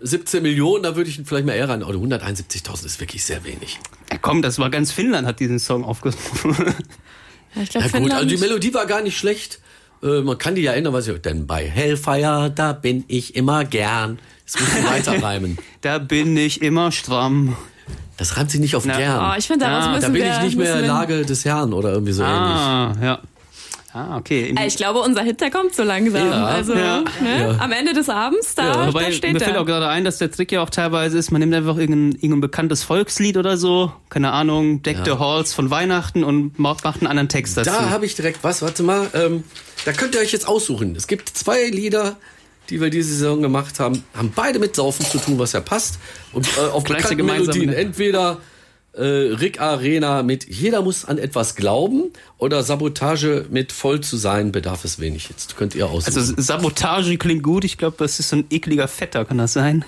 17 Millionen, da würde ich vielleicht mal eher rein. Oder 171.000 ist wirklich sehr wenig. Ja, komm, das war ganz Finnland, hat diesen Song aufgerufen. Ja, ich glaube, Ja gut, also die Finnland. Melodie war gar nicht schlecht. Äh, man kann die ja ändern, was ich, denn bei Hellfire, da bin ich immer gern. Das muss man weiter reimen. da bin ich immer stramm. Das reimt sich nicht auf Na, gern. Oh, ich finde, daraus Ah, müssen da bin wir, ich nicht mehr wir- Lage des Herrn oder irgendwie so ähnlich. Ah, ja. Ah, okay. Ey, Ich glaube, unser Hit, der kommt so langsam. Ja. also, Ja. Ne? Ja. am Ende des Abends, da, Wobei, da steht mir fällt auch gerade ein, dass der Trick ja auch teilweise ist, man nimmt einfach irgendein, irgendein bekanntes Volkslied oder so, keine Ahnung, Deck the Halls von Weihnachten und macht macht einen anderen Text dazu. Da habe ich direkt was, warte mal. Ähm, da könnt ihr euch jetzt aussuchen. Es gibt zwei Lieder, die wir diese Saison gemacht haben, haben beide mit Saufen zu tun, was ja passt. Und äh, auf bekannten Melodien. Entweder äh, Rick Arena mit Jeder muss an etwas glauben oder Sabotage mit Voll zu sein bedarf es wenig. Jetzt könnt ihr aussuchen. also Sabotage klingt gut, ich glaube, das ist so ein ekliger Fetter, kann das sein?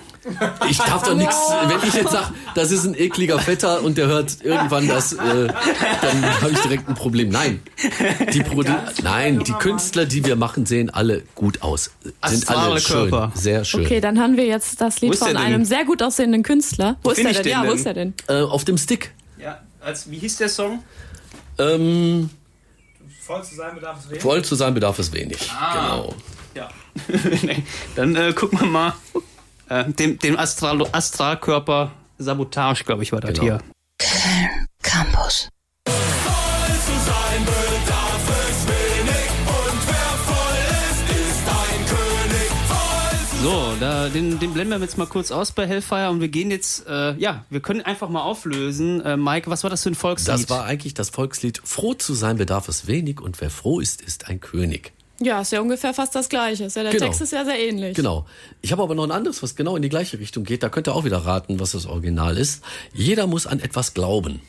Ich darf doch nichts, wenn ich jetzt sage, das ist ein ekliger Vetter und der hört irgendwann das, äh, dann habe ich direkt ein Problem. Nein, die Produ nein, die Künstler, die wir machen, sehen alle gut aus. Sind alle schön, sehr schön. Okay, dann haben wir jetzt das Wo Lied ist von denn? einem sehr gut aussehenden Künstler. Wo, ist find der denn? den Ja, wo ist der denn? Äh, auf dem Stick. Ja, als, wie hieß der Song? Ähm, Voll zu sein bedarf es wenig. voll zu sein bedarf es wenig. Genau. Ja. dann äh, gucken wir mal. Äh, dem, dem Astral Astralkörper Sabotage, glaube ich, war das Genau. hier. Köln Campus. So, da, den, den blenden wir jetzt mal kurz aus bei Hellfire und wir gehen jetzt, äh, ja, wir können einfach mal auflösen. Äh, Mike, was war das für ein Volkslied? Das war eigentlich das Volkslied Froh zu sein bedarf es wenig und wer froh ist, ist ein König. Ja, ist ja ungefähr fast das Gleiche. Ist ja, der Genau. Text ist ja sehr ähnlich. Genau. Ich habe aber noch ein anderes, was genau in die gleiche Richtung geht. Da könnt ihr auch wieder raten, was das Original ist. Jeder muss an etwas glauben.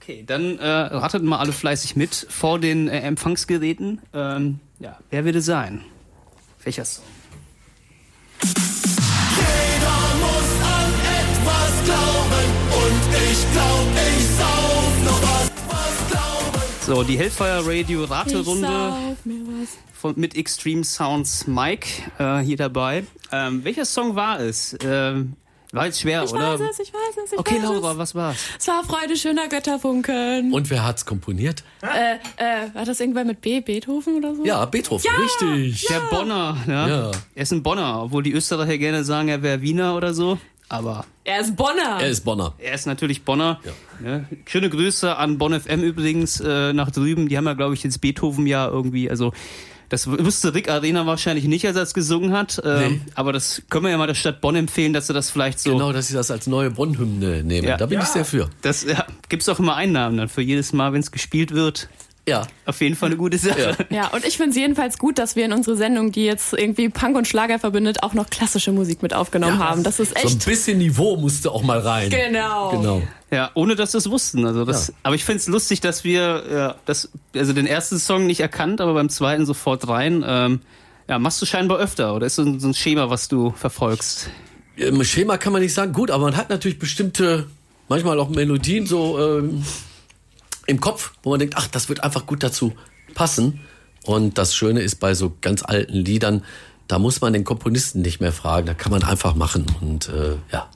Okay, dann äh, ratet mal alle fleißig mit vor den äh, Empfangsgeräten. Ähm, ja, wer wird es sein? Welcher Song? So, die Hellfire Radio Ich Raterunde mit Extreme Sounds Mike äh, hier dabei. Ähm, welcher Song war es? Ähm, war jetzt schwer, Ich oder? weiß es, ich weiß es, ich Okay, weiß Laura, es. was war's? Es war Freude schöner Götterfunken. Und wer hat's komponiert? Äh, äh, war das irgendwer mit B? Beethoven oder so? Ja, Beethoven, richtig. Der Bonner, ja. Ja. Er ist ein Bonner, obwohl die Österreicher gerne sagen, er wäre Wiener oder so. Aber Er ist Bonner. Er ist Bonner. er ist natürlich Bonner. Ja. Ja. Schöne Grüße an Bonn FM übrigens äh, nach drüben. Die haben ja, glaube ich, jetzt Beethoven ja irgendwie, also das wusste Rick Arena wahrscheinlich nicht, als er es gesungen hat. Ähm, Nee. Aber das können wir ja mal der Stadt Bonn empfehlen, dass sie das vielleicht so. Genau, dass sie das als neue Bonn-Hymne nehmen. Ja. Da bin ich sehr für. Das ja, gibt's auch immer Einnahmen dann für jedes Mal, wenn es gespielt wird. Ja. Auf jeden Fall eine gute Sache. Ja, und ich finde es jedenfalls gut, dass wir in unsere Sendung, die jetzt irgendwie Punk und Schlager verbindet, auch noch klassische Musik mit aufgenommen haben. Das ist So ein echt. bisschen Niveau musste auch mal rein. Genau. Genau. Ja, ohne dass wir es wussten. Also das, Ja. Aber ich find's lustig, dass wir ja, das, also den ersten Song nicht erkannt, aber beim zweiten sofort rein. Ähm, ja, machst du scheinbar öfter oder ist so ein, so ein Schema, was du verfolgst? Im Schema kann man nicht sagen, gut, aber man hat natürlich bestimmte, manchmal auch Melodien so ähm, im Kopf, wo man denkt, ach, das wird einfach gut dazu passen. Und das Schöne ist bei so ganz alten Liedern, da muss man den Komponisten nicht mehr fragen, da kann man einfach machen. Und äh, ja.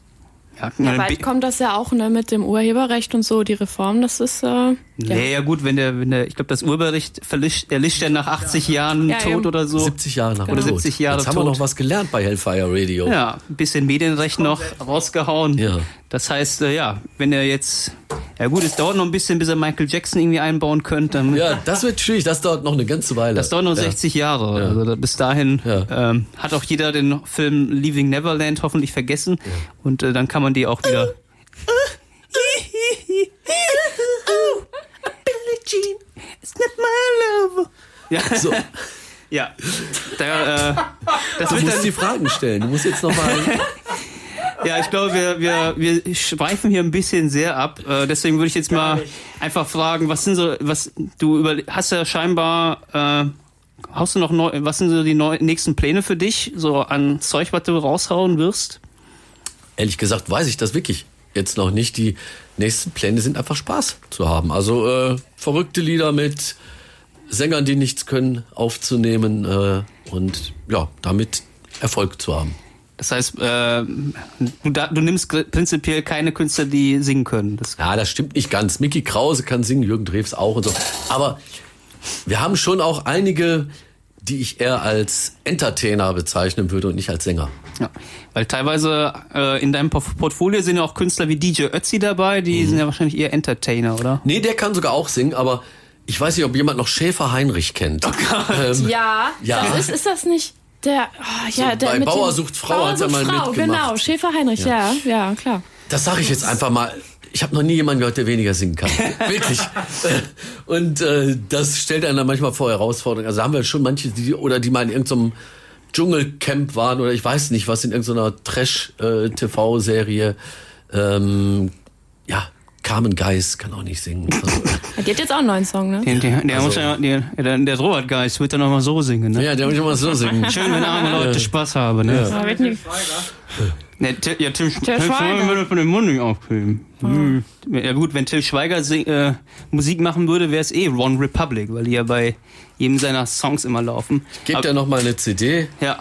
Ja, Ja, bald kommt das ja auch ne, mit dem Urheberrecht und so, die Reform, das ist. Äh, ja. Nee, ja gut, wenn der, wenn der, ich glaube, das Urheberrecht verlischt, erlischt ja nach 80 Jahren Ja, tot eben. oder so. 70 Jahre nach Oder dem 70 Tod. Jahre Jetzt haben wir tot. noch was gelernt bei Hellfire Radio. Ja, ein bisschen Medienrecht noch rausgehauen. Ja. Das heißt, äh, ja, wenn er jetzt, ja gut, es dauert noch ein bisschen, bis er Michael Jackson irgendwie einbauen könnte. Ja, das wird schwierig, das dauert noch eine ganze Weile. Das dauert noch ja. 60 Jahre. Also da- bis dahin Ja. ähm, hat auch jeder den Film Leaving Neverland hoffentlich vergessen. Und äh, dann kann man die auch wieder. Ja, So, ja. Da, äh, das du wird musst dann, die Fragen stellen. Du musst jetzt nochmal. ja, ich glaube, wir, wir, wir schweifen hier ein bisschen sehr ab. Äh, deswegen würde ich jetzt mal einfach fragen, was sind so, was du über, hast ja scheinbar äh, hast du noch neu, was sind so die neu, nächsten Pläne für dich? So an Zeug, was du raushauen wirst? Ehrlich gesagt weiß ich das wirklich jetzt noch nicht. Die nächsten Pläne sind einfach Spaß zu haben. Also äh, verrückte Lieder mit Sängern, die nichts können, aufzunehmen äh, und ja, damit Erfolg zu haben. Das heißt, äh, du, da, du nimmst prinzipiell keine Künstler, die singen können. Das, Ja, das stimmt nicht ganz. Mickey Krause kann singen, Jürgen Drews auch und so. Aber wir haben schon auch einige, die ich eher als Entertainer bezeichnen würde und nicht als Sänger. ja. Weil teilweise äh, in deinem Portfolio sind ja auch Künstler wie DJ Ötzi dabei, die sind ja wahrscheinlich eher Entertainer, oder? Nee, der kann sogar auch singen, aber ich weiß nicht, ob jemand noch Schäfer Heinrich kennt. ähm, Ja, Ja. Das ist, ist das nicht der, oh, ja, So, der bei mit Bauer sucht Frau Bauer hat er mal Frau, mitgemacht. Genau, Schäfer Heinrich, ja, ja, klar. Das sage ich jetzt einfach mal. Ich habe noch nie jemanden gehört, der weniger singen kann. Wirklich. Und äh, das stellt einen dann manchmal vor Herausforderungen. Also haben wir schon manche, die oder die mal in irgendeinem Dschungelcamp waren oder ich weiß nicht was in irgendeiner Trash-TV-Serie. Ähm, ja, Carmen Geis kann auch nicht singen. Also, Die hat jetzt auch einen neuen Song, ne? Der, der, der, muss ja, der, der, der Robert Geist wird dann noch mal so singen, ne? ja, der muss immer so singen. Schön, wenn arme Leute Spaß haben, ne? Ja, nie- Ne, Til, ja, Tim, Tim Schweiger. Schweiger würde von den Mund nicht aufkriegen. Hm. Ja gut, wenn Till Schweiger sing, äh, Musik machen würde, wäre es eh One Republic, weil die ja bei jedem seiner Songs immer laufen. Gebt ja noch mal eine CD. ja.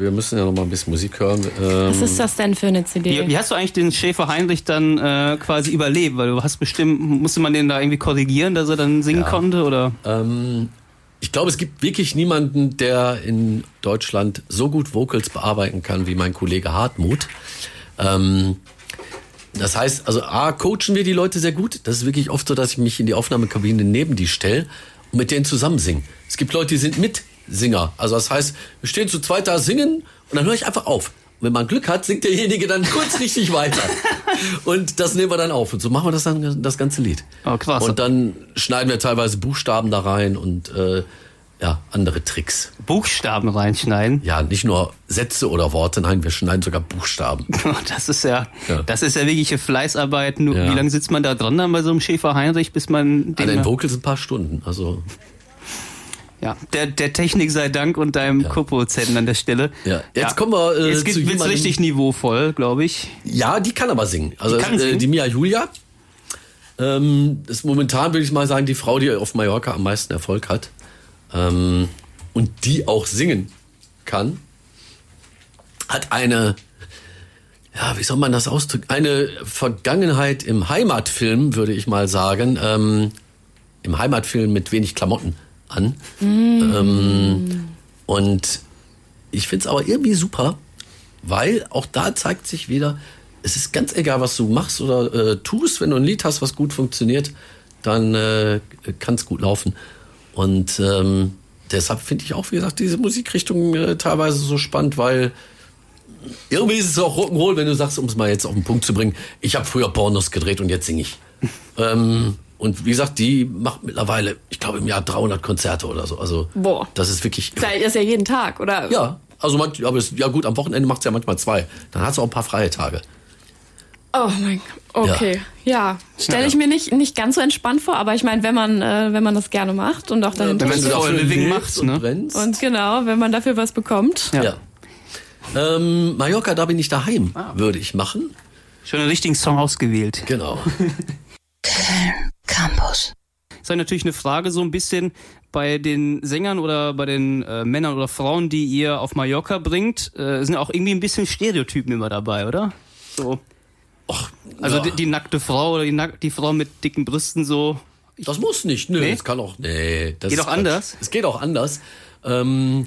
Wir müssen ja noch mal ein bisschen Musik hören. Ähm, Was ist das denn für eine CD? Wie, wie hast du eigentlich den Schäfer Heinrich dann äh, quasi überlebt? Weil du hast bestimmt, musste man den da irgendwie korrigieren, dass er dann singen konnte, oder? Ähm, ich glaube, es gibt wirklich niemanden, der in Deutschland so gut Vocals bearbeiten kann wie mein Kollege Hartmut. Ähm, das heißt, also A, coachen wir die Leute sehr gut. Das ist wirklich oft so, dass ich mich in die Aufnahmekabine neben die stelle und mit denen zusammen singen. Es gibt Leute, die sind Mitsinger. Also das heißt, wir stehen zu zweit da singen und dann höre ich einfach auf. Und wenn man Glück hat, singt derjenige dann kurz richtig weiter. Und das nehmen wir dann auf. Und so machen wir das dann das ganze Lied. Oh, krass. Und dann schneiden wir teilweise Buchstaben da rein und äh, ja, andere Tricks. Buchstaben reinschneiden. Ja, nicht nur Sätze oder Worte, nein, wir schneiden sogar Buchstaben. Das ist ja, Ja. das ist ja wirkliche Fleißarbeit. Nur, Ja. Wie lange sitzt man da dran dann bei so einem Schäfer Heinrich, bis man An den, den Vocals ein paar Stunden. Also ja, der, der Technik sei Dank und deinem Co-Produzenten an der Stelle. Ja. Jetzt kommen wir, äh, Jetzt zu wird's jemandem- richtig niveauvoll, glaube ich. ja, die kann aber singen. Also Die äh, singen? die Mia Julia ähm, ist momentan, würde ich mal sagen, die Frau, die auf Mallorca am meisten Erfolg hat. Ähm, und die auch singen kann. Hat eine, ja, wie soll man das ausdrücken? Eine Vergangenheit im Heimatfilm, würde ich mal sagen. Ähm, Im Heimatfilm mit wenig Klamotten an. Ähm, und ich finde es aber irgendwie super, weil auch da zeigt sich wieder, es ist ganz egal, was du machst oder äh, tust, wenn du ein Lied hast, was gut funktioniert, dann äh, kann es gut laufen. Und ähm, deshalb finde ich auch, wie gesagt, diese Musikrichtung äh, teilweise so spannend, weil irgendwie ist es auch Rock'n'Roll, wenn du sagst, um es mal jetzt auf den Punkt zu bringen, ich habe früher Pornos gedreht und jetzt singe ich. ähm, und wie gesagt, die macht mittlerweile, ich glaube, im Jahr 300 Konzerte oder so. Also Boah. das ist wirklich... Das ist ja jeden Tag, oder? Ja, also manch, aber es, ja gut, am Wochenende macht es ja manchmal zwei. Dann hast du auch ein paar freie Tage. Oh mein Gott. Okay. Ja. Stelle ich mir nicht, nicht ganz so entspannt vor, aber ich meine, wenn man, äh, wenn man das gerne macht und auch dahinter wenn man steht so dafür Living machst, und ne? brennst. und genau, wenn man dafür was bekommt. Ja. ja. Ähm, Mallorca, da bin ich daheim, Ah. würde ich machen. Schon den richtigen Song ausgewählt. Genau. Campus. Ist halt natürlich eine Frage so ein bisschen bei den Sängern oder bei den äh, Männern oder Frauen, die ihr auf Mallorca bringt, äh, sind auch irgendwie ein bisschen Stereotypen immer dabei, oder? So. Och, Also ja. die, die nackte Frau oder die, nack die Frau mit dicken Brüsten so. Das muss nicht, nö. Nee? Das kann auch. Nee, das Geht ist auch anders? Es geht auch anders. Ähm,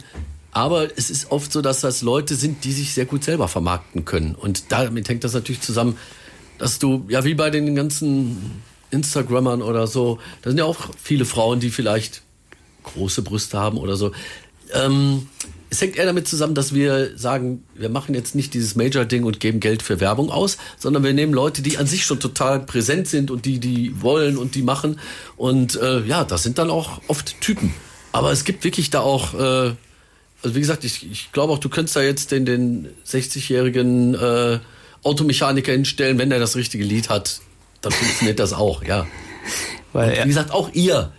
aber es ist oft so, dass das Leute sind, die sich sehr gut selber vermarkten können. Und damit hängt das natürlich zusammen, dass du, ja, wie bei den ganzen Instagrammern oder so, da sind ja auch viele Frauen, die vielleicht große Brüste haben oder so. Ähm, es hängt eher damit zusammen, dass wir sagen, wir machen jetzt nicht dieses Major-Ding und geben Geld für Werbung aus, sondern wir nehmen Leute, die an sich schon total präsent sind und die, die wollen und die machen. Und äh, ja, das sind dann auch oft Typen. Aber es gibt wirklich da auch, äh, also wie gesagt, ich, ich glaube auch, du könntest da jetzt den, den 60-jährigen äh, Automechaniker hinstellen, wenn der das richtige Lied hat, dann funktioniert das auch, ja. Weil Und wie gesagt, auch ihr,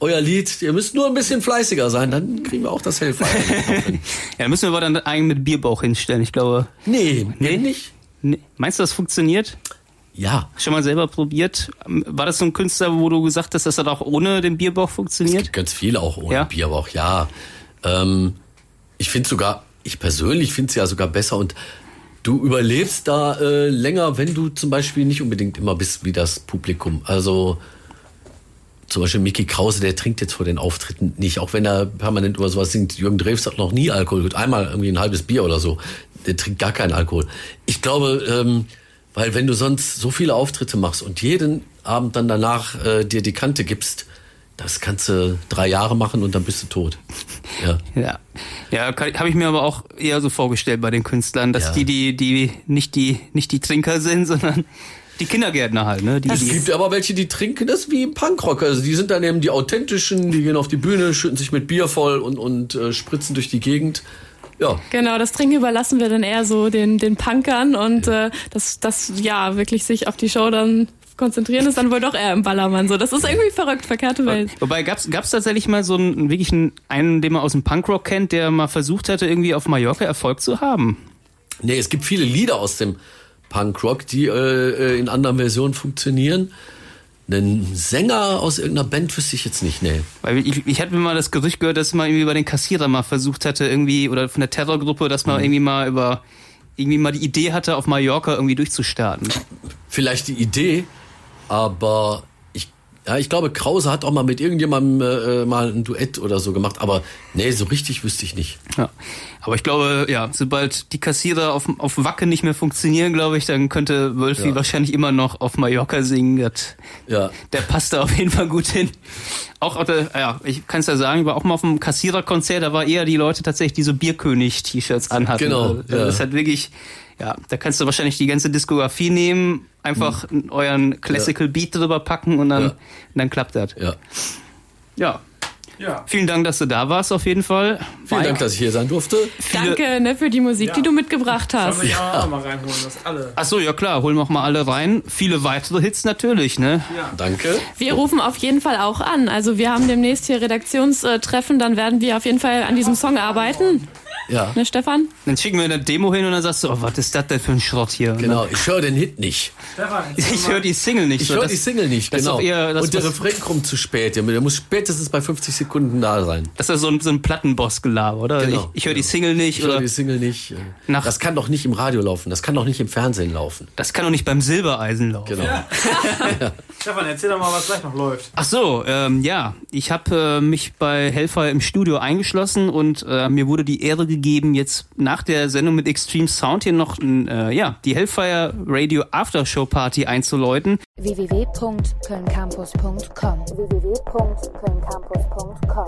euer Lied. Ihr müsst nur ein bisschen fleißiger sein, dann kriegen wir auch das Hellfire. Ja, müssen wir aber dann einen mit Bierbauch hinstellen. Ich glaube. nee, Nee? nicht. Nee. Meinst du, das funktioniert? Ja, Schon mal selber probiert? War das so ein Künstler, wo du gesagt hast, dass er auch ohne den Bierbauch es funktioniert? gibt ganz viele auch ohne Ja? Bierbauch, ja. Ähm, ich finde sogar, ich persönlich finde es ja sogar besser und du überlebst da äh, länger, wenn du zum Beispiel nicht unbedingt immer bist wie das Publikum. Also zum Beispiel Mickey Krause, der trinkt jetzt vor den Auftritten nicht, auch wenn er permanent über sowas singt. Jürgen Drews hat noch nie Alkohol, gut, einmal irgendwie ein halbes Bier oder so. Der trinkt gar keinen Alkohol. Ich glaube, ähm, weil wenn du sonst so viele Auftritte machst und jeden Abend dann danach äh, dir die Kante gibst, das kannst du drei Jahre machen und dann bist du tot. Ja. Ja, ja habe ich mir aber auch eher so vorgestellt bei den Künstlern, dass Ja. die, die, die nicht die nicht die Trinker sind, sondern die Kindergärtner halt, ne? Die, Es die, gibt aber welche, die trinken das wie im Punkrock. Also die sind dann eben die authentischen, die gehen auf die Bühne, schütten sich mit Bier voll und, und äh, spritzen durch die Gegend. Ja, Genau, das Trinken überlassen wir dann eher so den, den Punkern und äh, das, das ja wirklich sich auf die Show dann konzentrieren ist dann wohl doch eher im Ballermann so. Das ist irgendwie verrückt, verkehrte Welt. Wobei gab's gab's tatsächlich mal so einen wirklich einen, einen, den man aus dem Punkrock kennt, der mal versucht hatte, irgendwie auf Mallorca Erfolg zu haben. nee, es gibt viele Lieder aus dem Punkrock, die äh, äh, in anderen Versionen funktionieren. Einen Sänger aus irgendeiner Band wüsste ich jetzt nicht, nee. Weil ich, ich hatte mir mal das Gerücht gehört, dass man irgendwie bei den Kassierer mal versucht hatte, irgendwie, oder von der Terrorgruppe, dass man irgendwie mal über irgendwie mal die Idee hatte, auf Mallorca irgendwie durchzustarten. Vielleicht die Idee, aber ich, ja, ich glaube, Krause hat auch mal mit irgendjemandem äh, mal ein Duett oder so gemacht, aber nee, so richtig wüsste ich nicht. Ja. Aber ich glaube, ja, sobald die Kassierer auf, auf Wacken nicht mehr funktionieren, glaube ich, dann könnte Wölfi Ja. wahrscheinlich immer noch auf Mallorca singen. Das, Ja. der passt da auf jeden Fall gut hin. Auch, auf der- ja, ich kann es ja sagen, ich war auch mal auf einem Kassiererkonzert, da war eher die Leute tatsächlich, die so Bierkönig-T-Shirts anhatten. Genau, Also, Das ja. ist halt wirklich, ja, da kannst du wahrscheinlich die ganze Diskografie nehmen, einfach euren Classical Beat drüber packen und dann, Ja. und dann klappt das. Ja. Ja. Ja. Vielen Dank, dass du da warst, auf jeden Fall. Vielen Mike, Dank, dass ich hier sein durfte. viele- Danke ne, für die Musik, die du mitgebracht hast. Sollen wir ja auch mal reinholen, das alle. Ach so, ja klar, holen wir auch mal alle rein. Viele weitere Hits natürlich, ne? Danke. Wir rufen auf jeden Fall auch an. Also wir haben demnächst hier Redaktionstreffen, dann werden wir auf jeden Fall an diesem Song arbeiten. Ja. Ne, Stefan? Dann schicken wir eine Demo hin und dann sagst du, oh, was ist das denn für ein Schrott hier? Genau, ich höre den Hit nicht. Stefan, Ich höre die Single nicht. Ich höre die Single nicht, genau. eher das, Und der Refrain kommt zu spät. Der muss spätestens bei 50 Sekunden da sein. Das ist so ein, so ein Plattenboss-Gelaber, oder? Genau, ich ich höre die genau. Single nicht. Ich höre die Single nicht. Nach- Das kann doch nicht im Radio laufen. Das kann doch nicht im Fernsehen laufen. Das kann doch nicht beim Silbereisen laufen. Genau. Stefan, erzähl doch mal, was gleich noch läuft. Ach so, ähm, ja. Ich habe äh, mich bei Hellfire im Studio eingeschlossen und äh, mir wurde die Ehre gegeben, jetzt nach der Sendung mit Extreme Sound hier noch äh, ja, die Hellfire Radio Aftershow Party einzuläuten. www.kölncampus.com www.kölncampus.com